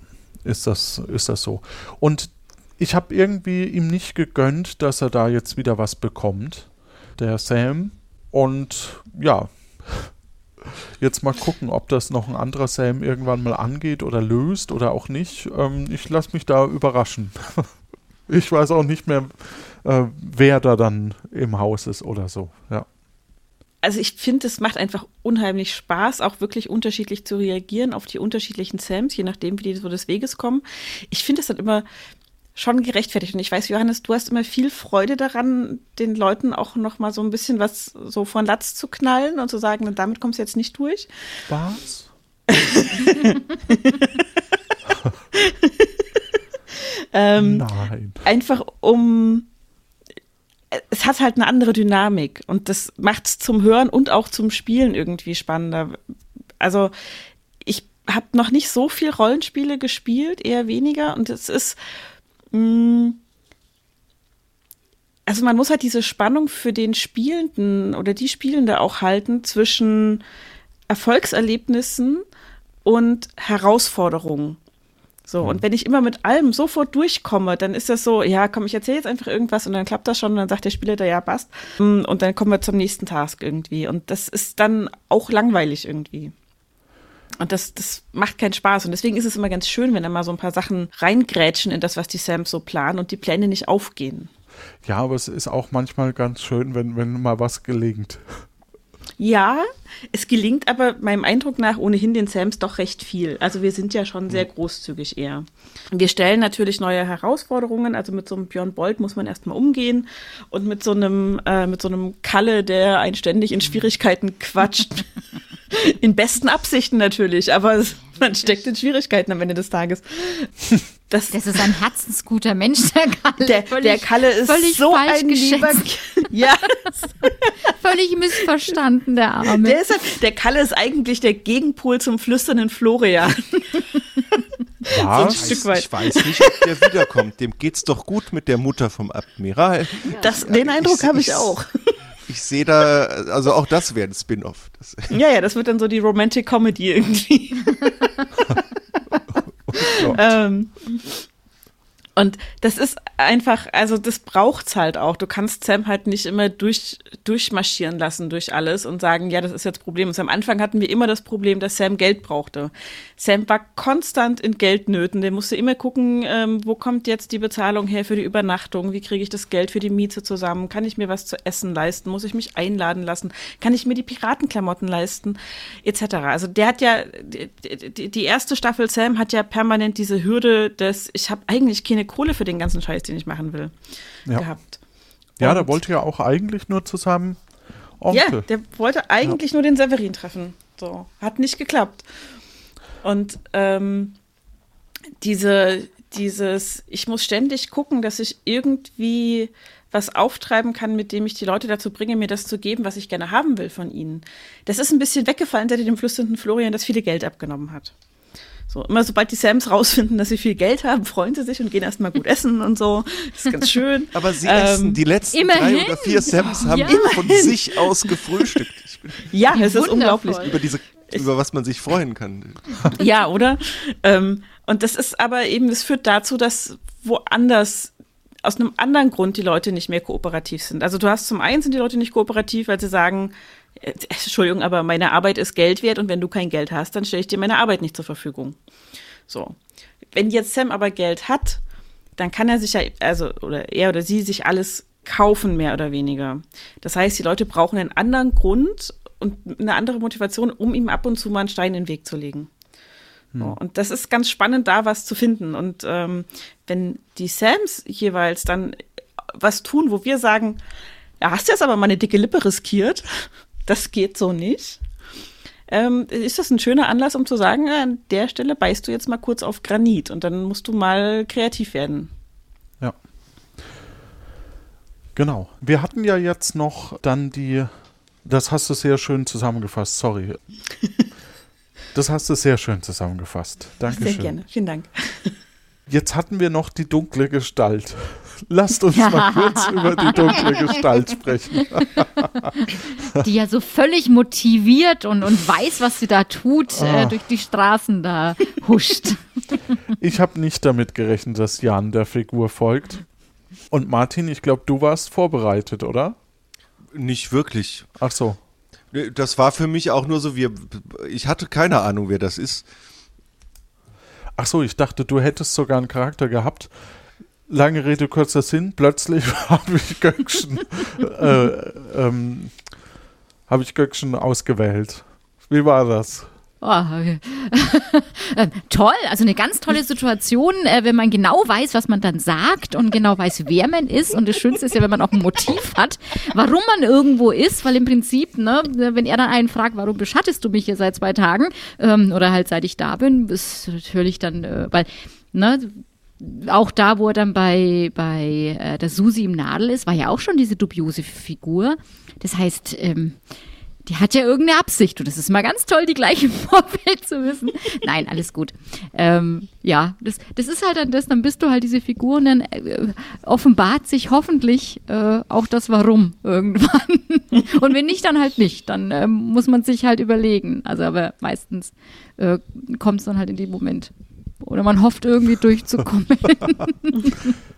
[SPEAKER 1] ist das, ist das so. Und ich habe irgendwie ihm nicht gegönnt, dass er da jetzt wieder was bekommt. Der Sam. Und ja, jetzt mal gucken, ob das noch ein anderer Sam irgendwann mal angeht oder löst oder auch nicht. Ähm, ich lasse mich da überraschen. [LAUGHS] ich weiß auch nicht mehr, äh, wer da dann im Haus ist oder so, ja.
[SPEAKER 4] Also ich finde, es macht einfach unheimlich Spaß, auch wirklich unterschiedlich zu reagieren auf die unterschiedlichen Sams, je nachdem, wie die so des Weges kommen. Ich finde es dann immer schon gerechtfertigt. Und ich weiß, Johannes, du hast immer viel Freude daran, den Leuten auch noch mal so ein bisschen was so von Latz zu knallen und zu sagen, damit kommst du jetzt nicht durch.
[SPEAKER 1] Was? [LAUGHS]
[SPEAKER 4] ähm, Nein. Einfach um es hat halt eine andere Dynamik und das macht es zum Hören und auch zum Spielen irgendwie spannender. Also ich habe noch nicht so viel Rollenspiele gespielt, eher weniger und es ist mh, mm, also man muss halt diese Spannung für den Spielenden oder die Spielende auch halten zwischen Erfolgserlebnissen und Herausforderungen. So, und wenn ich immer mit allem sofort durchkomme, dann ist das so, ja, komm, ich erzähle jetzt einfach irgendwas und dann klappt das schon und dann sagt der Spieler, ja, passt. Und dann kommen wir zum nächsten Task irgendwie. Und das ist dann auch langweilig irgendwie. Und das, das macht keinen Spaß. Und deswegen ist es immer ganz schön, wenn da mal so ein paar Sachen reingrätschen in das, was die Sams so planen und die Pläne nicht aufgehen.
[SPEAKER 1] Ja, aber es ist auch manchmal ganz schön, wenn, wenn mal was gelingt.
[SPEAKER 4] Ja, es gelingt aber meinem Eindruck nach ohnehin den Sams doch recht viel. Also wir sind ja schon sehr großzügig eher. Wir stellen natürlich neue Herausforderungen. Also mit so einem Björn Bolt muss man erstmal umgehen und mit so einem äh, mit so einem Kalle, der einen ständig in Schwierigkeiten quatscht. [LAUGHS] in besten Absichten natürlich, aber man steckt in Schwierigkeiten am Ende des Tages.
[SPEAKER 3] Das, das ist ein herzensguter Mensch, der Kalle.
[SPEAKER 4] Der, völlig, der Kalle ist so ein lieber. [LAUGHS]
[SPEAKER 3] ja. [LAUGHS] völlig missverstanden, der Arme.
[SPEAKER 4] Der, ist, der Kalle ist eigentlich der Gegenpol zum flüsternden Florian.
[SPEAKER 5] Was? So ich, ich weiß nicht, ob der wiederkommt. Dem geht's doch gut mit der Mutter vom Admiral.
[SPEAKER 4] Das, den Eindruck habe ich auch.
[SPEAKER 5] Ich sehe da, also auch das wäre ein Spin-off. [LAUGHS]
[SPEAKER 4] Ja, ja, das wird dann so die Romantic Comedy irgendwie. [LAUGHS] oh ähm, Und das ist einfach, also das braucht's halt auch. Du kannst Sam halt nicht immer durch, durchmarschieren lassen durch alles und sagen, ja, das ist jetzt Problem. Und am Anfang hatten wir immer das Problem, dass Sam Geld brauchte. Sam war konstant in Geldnöten. Der musste immer gucken, ähm, wo kommt jetzt die Bezahlung her für die Übernachtung? Wie kriege ich das Geld für die Miete zusammen? Kann ich mir was zu essen leisten? Muss ich mich einladen lassen? Kann ich mir die Piratenklamotten leisten? Etc. Also der hat ja, die, die erste Staffel Sam hat ja permanent diese Hürde des, ich habe eigentlich keine Kohle für den ganzen Scheiß, den ich machen will,
[SPEAKER 1] Ja.
[SPEAKER 4] gehabt.
[SPEAKER 1] Ja,
[SPEAKER 4] Und-
[SPEAKER 1] der wollte ja auch eigentlich nur zu seinem Onkel.
[SPEAKER 4] Ja, der wollte eigentlich nur den Severin treffen. So, hat nicht geklappt. Und ähm, diese, dieses, ich muss ständig gucken, dass ich irgendwie was auftreiben kann, mit dem ich die Leute dazu bringe, mir das zu geben, was ich gerne haben will von ihnen. Das ist ein bisschen weggefallen, seit dem flüsternden Florian das viele Geld abgenommen hat. So, immer sobald die Sams rausfinden, dass sie viel Geld haben, freuen sie sich und gehen erstmal gut essen und so. Das ist ganz [LAUGHS] schön.
[SPEAKER 5] Aber sie
[SPEAKER 4] Ähm,
[SPEAKER 5] essen, die letzten
[SPEAKER 3] immerhin.
[SPEAKER 5] drei oder vier Sams haben
[SPEAKER 3] Ja.
[SPEAKER 5] von sich aus gefrühstückt. Ich bin
[SPEAKER 4] Ja, es ist unglaublich.
[SPEAKER 5] über diese, über was man sich freuen kann. [LAUGHS]
[SPEAKER 4] Ja, oder? Ähm, und das ist aber eben, es führt dazu, dass woanders aus einem anderen Grund die Leute nicht mehr kooperativ sind. Also du hast zum einen sind die Leute nicht kooperativ, weil sie sagen, Entschuldigung, aber meine Arbeit ist Geld wert und wenn du kein Geld hast, dann stelle ich dir meine Arbeit nicht zur Verfügung. So. Wenn jetzt Sam aber Geld hat, dann kann er sich ja, also, oder er oder sie sich alles kaufen, mehr oder weniger. Das heißt, die Leute brauchen einen anderen Grund und eine andere Motivation, um ihm ab und zu mal einen Stein in den Weg zu legen. So, und das ist ganz spannend, da was zu finden. Und ähm, wenn die Sams jeweils dann was tun, wo wir sagen, ja, hast du jetzt aber mal eine dicke Lippe riskiert, das geht so nicht, ähm, ist das ein schöner Anlass, um zu sagen, äh, an der Stelle beißt du jetzt mal kurz auf Granit und dann musst du mal kreativ werden.
[SPEAKER 1] Ja. Genau. Wir hatten ja jetzt noch dann die, das hast du sehr schön zusammengefasst, sorry. [LAUGHS] Das hast du sehr schön zusammengefasst. Dankeschön.
[SPEAKER 4] Sehr gerne. Vielen Dank.
[SPEAKER 1] Jetzt hatten wir noch die dunkle Gestalt. Lasst uns mal [LAUGHS] kurz über die dunkle Gestalt sprechen. [LAUGHS]
[SPEAKER 3] die ja so völlig motiviert und, und weiß, was sie da tut,
[SPEAKER 1] Ah.
[SPEAKER 3] äh, durch die Straßen da huscht. [LAUGHS]
[SPEAKER 1] Ich habe nicht damit gerechnet, dass Jan der Figur folgt. Und Martin, ich glaube, du warst vorbereitet, oder?
[SPEAKER 5] Nicht wirklich.
[SPEAKER 1] Ach so.
[SPEAKER 5] Das war für mich auch nur so, wir, ich hatte keine Ahnung, wer das ist.
[SPEAKER 1] Ach so, ich dachte, du hättest sogar einen Charakter gehabt. Lange Rede, kurzer Sinn. Plötzlich [LAUGHS] habe ich Göckchen, äh, ähm, habe ich Göckchen ausgewählt. Wie war das?
[SPEAKER 3] Oh, [LAUGHS] äh, toll, also eine ganz tolle Situation, äh, wenn man genau weiß, was man dann sagt und genau weiß, wer man ist. Und das Schönste ist ja, wenn man auch ein Motiv hat, warum man irgendwo ist, weil im Prinzip, ne, wenn er dann einen fragt, warum beschattest du mich hier seit zwei Tagen ähm, oder halt seit ich da bin, ist natürlich dann, äh, weil, ne, auch da, wo er dann bei, bei äh, der Susi im Nadel ist, war ja auch schon diese dubiose Figur. Das heißt, ähm, die hat ja irgendeine Absicht und es ist mal ganz toll, die gleiche [LAUGHS] Vorbild zu wissen. Nein, alles gut. Ähm, ja, das, das ist halt dann das, dann bist du halt diese Figur und dann äh, offenbart sich hoffentlich äh, auch das Warum irgendwann. [LAUGHS] und wenn nicht, dann halt nicht. Dann ähm, muss man sich halt überlegen. Also aber meistens äh, kommt es dann halt in dem Moment. Oder man hofft irgendwie durchzukommen. [LAUGHS]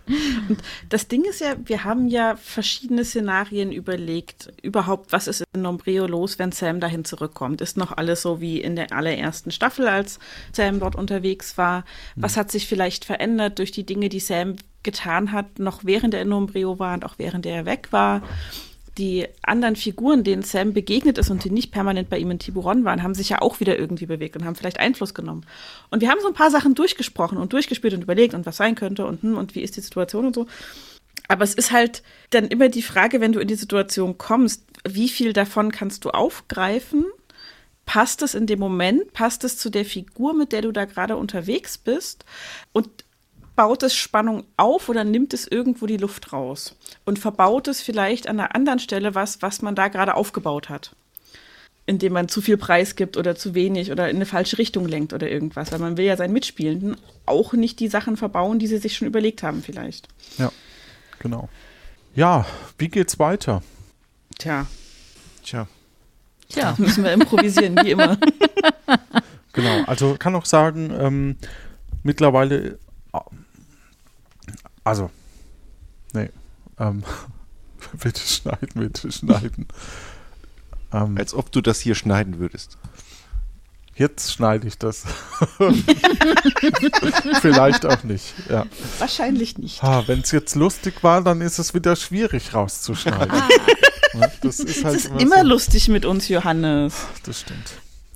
[SPEAKER 3] [LAUGHS]
[SPEAKER 4] Das Ding ist ja, wir haben ja verschiedene Szenarien überlegt, überhaupt, was ist in Nombreo los, wenn Sam dahin zurückkommt. Ist noch alles so wie in der allerersten Staffel, als Sam dort unterwegs war? Was hat sich vielleicht verändert durch die Dinge, die Sam getan hat, noch während er in Nombreo war und auch während er weg war? Die anderen Figuren, denen Sam begegnet ist und die nicht permanent bei ihm in Tiburon waren, haben sich ja auch wieder irgendwie bewegt und haben vielleicht Einfluss genommen. Und wir haben so ein paar Sachen durchgesprochen und durchgespielt und überlegt und was sein könnte und, hm, und wie ist die Situation und so. Aber es ist halt dann immer die Frage, wenn du in die Situation kommst, wie viel davon kannst du aufgreifen? Passt es in dem Moment? Passt es zu der Figur, mit der du da gerade unterwegs bist? Und baut es Spannung auf oder nimmt es irgendwo die Luft raus? Und verbaut es vielleicht an einer anderen Stelle was, was man da gerade aufgebaut hat? Indem man zu viel Preis gibt oder zu wenig oder in eine falsche Richtung lenkt oder irgendwas. Weil man will ja seinen Mitspielenden auch nicht die Sachen verbauen, die sie sich schon überlegt haben vielleicht.
[SPEAKER 1] Ja, genau. Ja, wie geht's weiter?
[SPEAKER 4] Tja,
[SPEAKER 5] Tja.
[SPEAKER 3] Tja. [LAUGHS]
[SPEAKER 4] müssen wir improvisieren, wie immer. [LAUGHS]
[SPEAKER 1] Genau, also kann auch sagen, ähm, mittlerweile, Also, nee. Ähm, [LAUGHS] bitte schneiden, bitte schneiden. Ähm,
[SPEAKER 5] Als ob du das hier schneiden würdest.
[SPEAKER 1] jetzt schneide ich das. [LAUGHS] Vielleicht auch nicht. Ja.
[SPEAKER 4] Wahrscheinlich nicht.
[SPEAKER 1] Ah, Wenn es jetzt lustig war, dann ist es wieder schwierig rauszuschneiden. Ja, das ist halt
[SPEAKER 4] Es ist immer
[SPEAKER 1] so.
[SPEAKER 4] lustig mit uns, Johannes.
[SPEAKER 1] Das stimmt.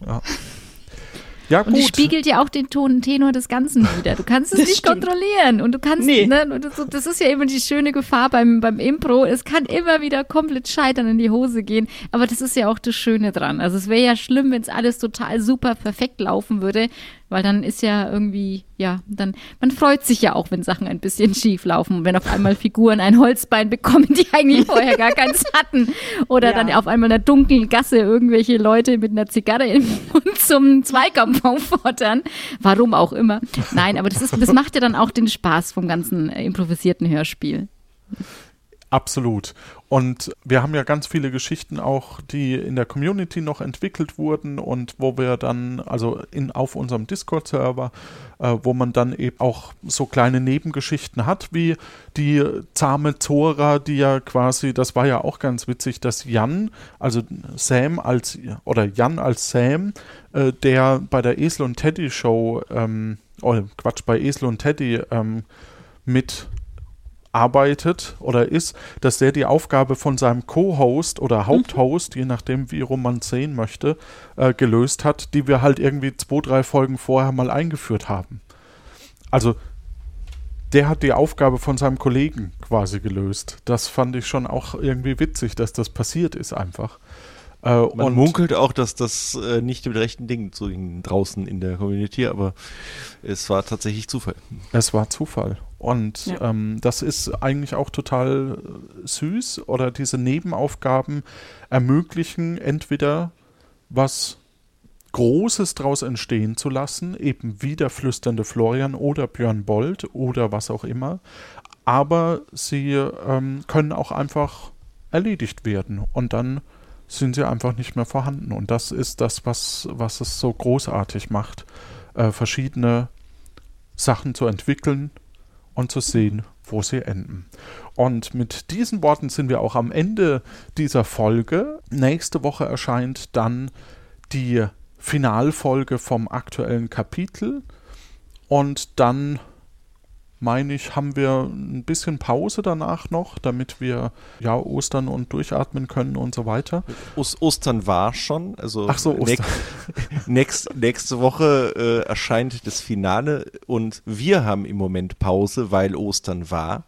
[SPEAKER 1] Ja, ja
[SPEAKER 3] Und es
[SPEAKER 1] gut.
[SPEAKER 3] spiegelt ja auch den Ton Tenor des Ganzen wieder. Du kannst es
[SPEAKER 4] Das
[SPEAKER 3] nicht
[SPEAKER 4] stimmt.
[SPEAKER 3] kontrollieren. Und du kannst,
[SPEAKER 4] Nee.
[SPEAKER 3] ne, und das, das ist ja immer die schöne Gefahr beim, beim Impro. Es kann immer wieder komplett scheitern, in die Hose gehen. Aber das ist ja auch das Schöne dran. Also es wäre ja schlimm, wenn es alles total super perfekt laufen würde. Weil dann ist ja irgendwie, ja, dann, man freut sich ja auch, wenn Sachen ein bisschen schief laufen. Und wenn auf einmal Figuren ein Holzbein bekommen, die eigentlich vorher gar keins hatten. Oder
[SPEAKER 4] Ja.
[SPEAKER 3] dann auf einmal in einer dunklen Gasse irgendwelche Leute mit einer Zigarre im Mund zum Zweikampf auffordern. Warum auch immer. Nein, aber das, ist, das macht ja dann auch den Spaß vom ganzen improvisierten Hörspiel.
[SPEAKER 1] Absolut. Und wir haben ja ganz viele Geschichten auch, die in der Community noch entwickelt wurden und wo wir dann, also in, auf unserem Discord-Server, äh, wo man dann eben auch so kleine Nebengeschichten hat, wie die zahme Zora, die ja quasi, das war ja auch ganz witzig, dass Jan, also Sam als, oder Jan als Sam, äh, der bei der Esel und Teddy Show, ähm, oh Quatsch, bei Esel und Teddy ähm, mit arbeitet oder ist, dass der die Aufgabe von seinem Co-Host oder Haupthost, je nachdem, wie rum man sehen möchte, äh, gelöst hat, die wir halt irgendwie zwei, drei Folgen vorher mal eingeführt haben. Also der hat die Aufgabe von seinem Kollegen quasi gelöst. Das fand ich schon auch irgendwie witzig, dass das passiert ist einfach. Äh,
[SPEAKER 5] Man
[SPEAKER 1] und
[SPEAKER 5] munkelt auch, dass das äh, nicht mit rechten Dingen zuging draußen in der Community, aber es war tatsächlich Zufall.
[SPEAKER 1] Es war Zufall. Und
[SPEAKER 4] Ja.
[SPEAKER 1] ähm, das ist eigentlich auch total äh, süß. Oder diese Nebenaufgaben ermöglichen entweder was Großes draus entstehen zu lassen, eben wie der flüsternde Florian oder Björn Bold oder was auch immer. Aber sie ähm, können auch einfach erledigt werden und dann sind sie einfach nicht mehr vorhanden. Und das ist das, was, was es so großartig macht, äh, verschiedene Sachen zu entwickeln und zu sehen, wo sie enden. Und mit diesen Worten sind wir auch am Ende dieser Folge. Nächste Woche erscheint dann die Finalfolge vom aktuellen Kapitel. Und dann, meine ich, haben wir ein bisschen Pause danach noch, damit wir ja Ostern und durchatmen können und so weiter.
[SPEAKER 5] Os Ostern war schon, also
[SPEAKER 1] Ach so, Ostern. [LAUGHS]
[SPEAKER 5] nächst, nächste Woche äh, erscheint das Finale und wir haben im Moment Pause, weil Ostern war,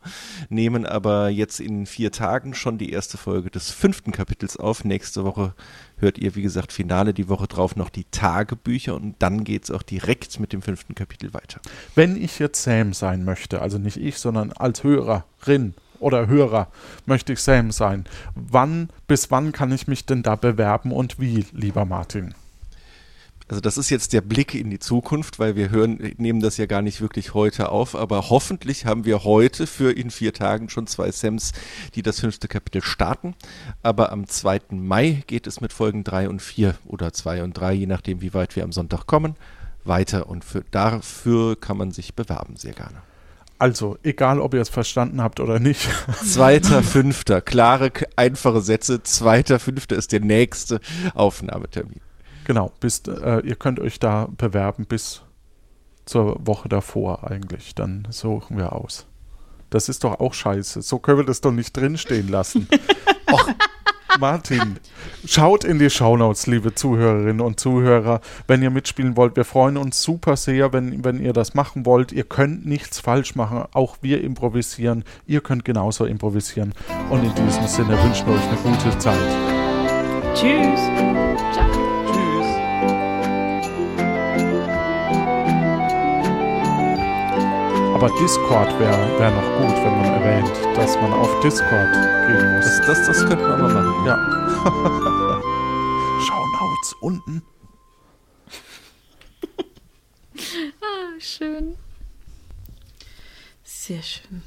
[SPEAKER 5] nehmen aber jetzt in vier Tagen schon die erste Folge des fünften Kapitels auf. Nächste Woche hört ihr, wie gesagt, Finale, die Woche drauf noch die Tagebücher und dann geht es auch direkt mit dem fünften Kapitel weiter.
[SPEAKER 1] Wenn ich jetzt Sam sein möchte, also nicht ich, sondern als Hörerin oder Hörer möchte ich Sam sein, wann bis wann kann ich mich denn da bewerben und wie, lieber Martin?
[SPEAKER 5] Also das ist jetzt der Blick in die Zukunft, weil wir hören, nehmen das ja gar nicht wirklich heute auf, aber hoffentlich haben wir heute für in vier Tagen schon zwei Sams, die das fünfte Kapitel starten. Aber am 2. Mai geht es mit Folgen 3 und 4 oder 2 und 3, je nachdem wie weit wir am Sonntag kommen, weiter. Und für, dafür kann man sich bewerben, sehr gerne.
[SPEAKER 1] Also, egal ob ihr es verstanden habt oder nicht, [LAUGHS]
[SPEAKER 5] Zweiter, fünfter, klare, einfache Sätze. Zweiter, fünfter ist der nächste Aufnahmetermin.
[SPEAKER 1] Genau, bis, äh, ihr könnt euch da bewerben bis zur Woche davor eigentlich. Dann suchen wir aus. Das ist doch auch scheiße. So können wir das doch nicht drinstehen lassen. [LAUGHS] Och, Martin, schaut in die Shownotes, liebe Zuhörerinnen und Zuhörer, wenn ihr mitspielen wollt. Wir freuen uns super sehr, wenn, wenn ihr das machen wollt. Ihr könnt nichts falsch machen. Auch wir improvisieren. Ihr könnt genauso improvisieren. Und in diesem Sinne wünschen wir euch eine gute Zeit.
[SPEAKER 4] Tschüss.
[SPEAKER 5] Tschüss.
[SPEAKER 1] Aber Discord wäre wär noch gut, wenn man erwähnt, dass man auf Discord gehen muss.
[SPEAKER 5] Das, das, das könnte man mal machen.
[SPEAKER 1] Ja. [LAUGHS] Shownotes unten.
[SPEAKER 3] Ah, schön.
[SPEAKER 4] Sehr schön.